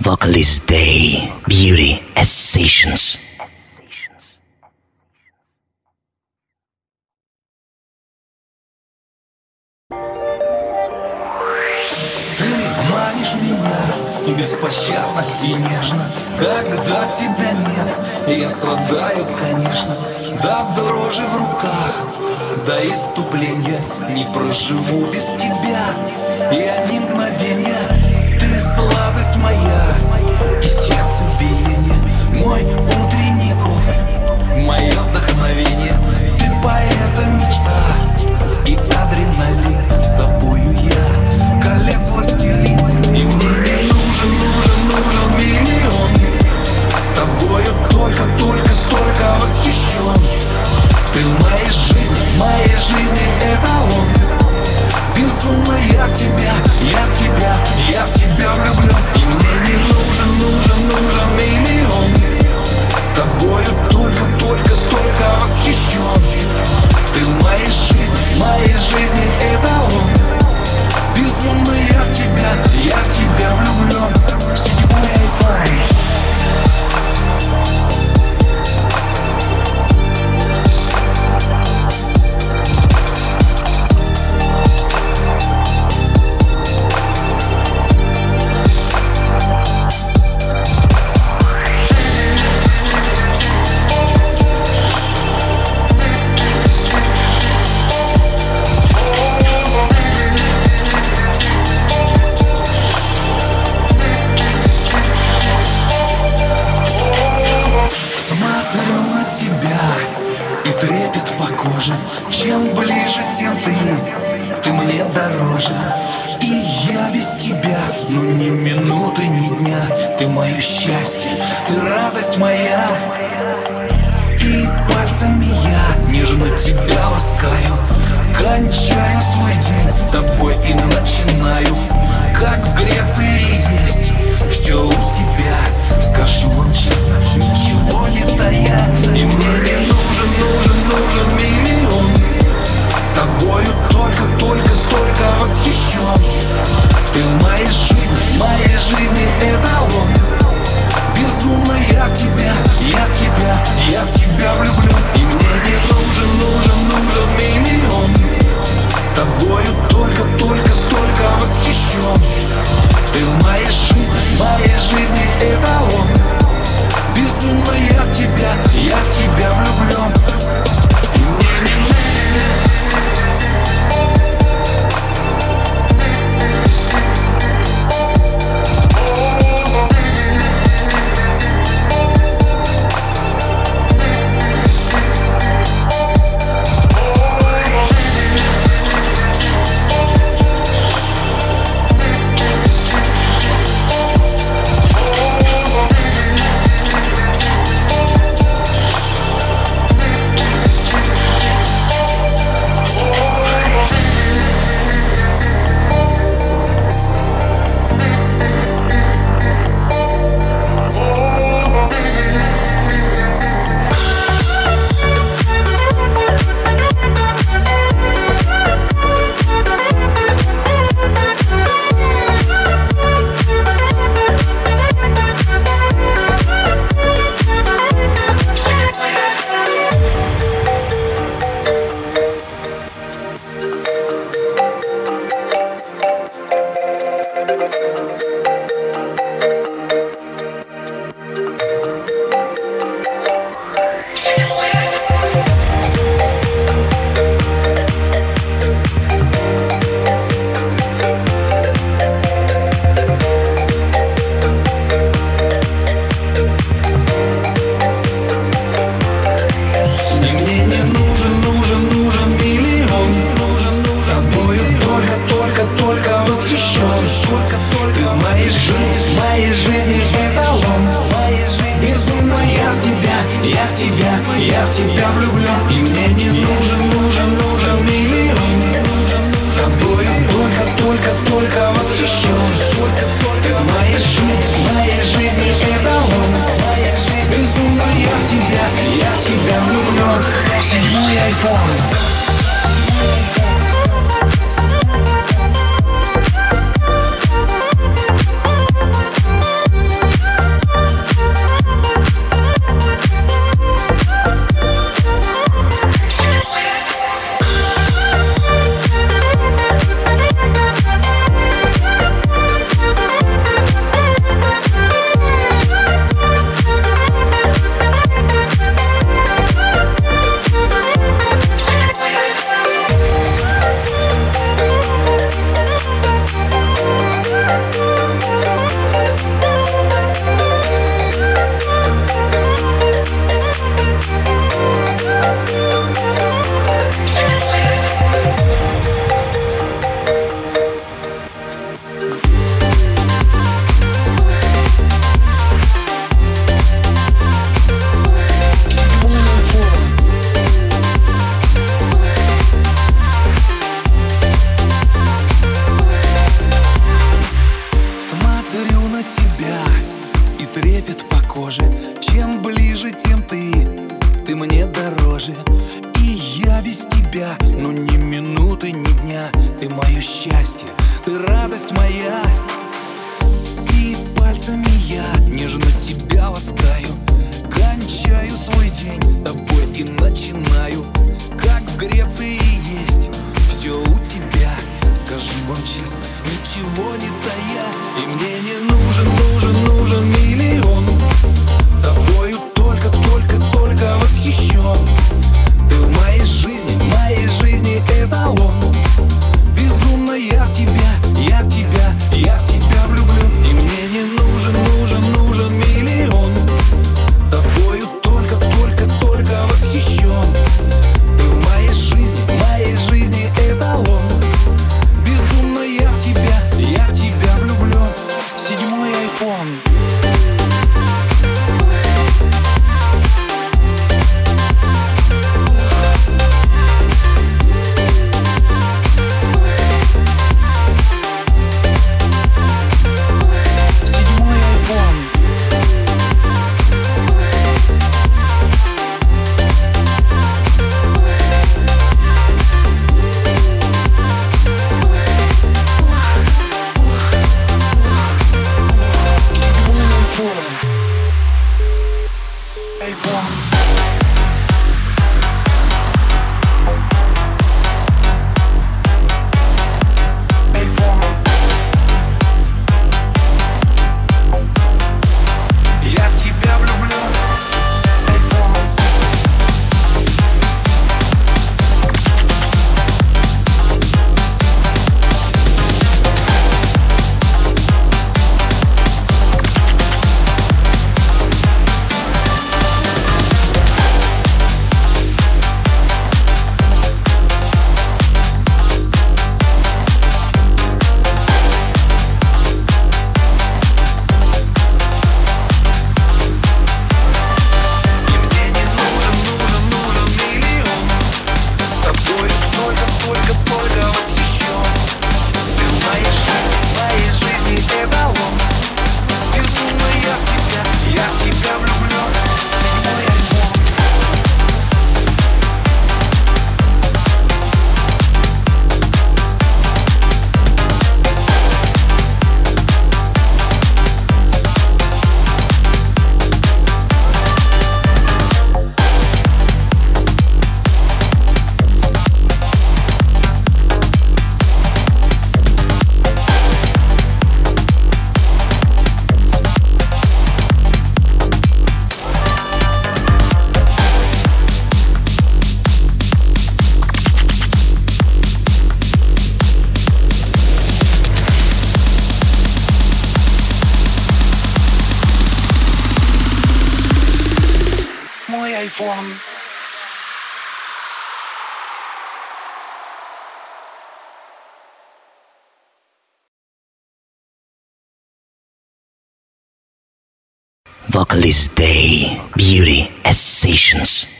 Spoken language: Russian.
Vocalist Day. Beauty as Sessions. Ты манишь меня беспощадно и нежно Когда тебя нет, я страдаю, конечно Да дрожи в руках, до иступления Не проживу без тебя, я ни мгновения Ты сладость моя и сердце биение Мой утренний кофе, мое вдохновение. Ты поэта мечта и адреналин. С тобою я колец властелин. И мне не нужен, нужен, нужен миллион. Тобою только, только, только восхищен. Ты в моей жизни, моей трепет по коже. Чем ближе, тем ты, ты мне дороже. И я без тебя, ну ни минуты, ни дня. Ты мое счастье, ты радость моя. И пальцами я нежно тебя ласкаю. Кончаю свой день тобой и начинаю Как в Греции есть. Все у тебя Скажу вам честно, ничего не тая. И мне не нужен, нужен, нужен миллион Тобою только, только, только я в тебя влюблен И мне не нужен, нужен, нужен миллион. Тобою только, только, только восхищен Ты в моей жизни, в моей жизни эталон Безумно я в тебя, я в тебя влюблен Седьмой айфон дороже И я без тебя, ну ни минуты, ни дня. Ты мое счастье, ты радость моя. И пальцами я нежно тебя ласкаю. Кончаю свой день тобой и начинаю. Как в Греции есть все у тебя. Скажу вам честно, ничего не тая. И мне не нужен, нужен, нужен миллион. Только, восхищен Ты в моей жизни, в моей жизни эталон warm. Vocalist Day, beauty as sessions.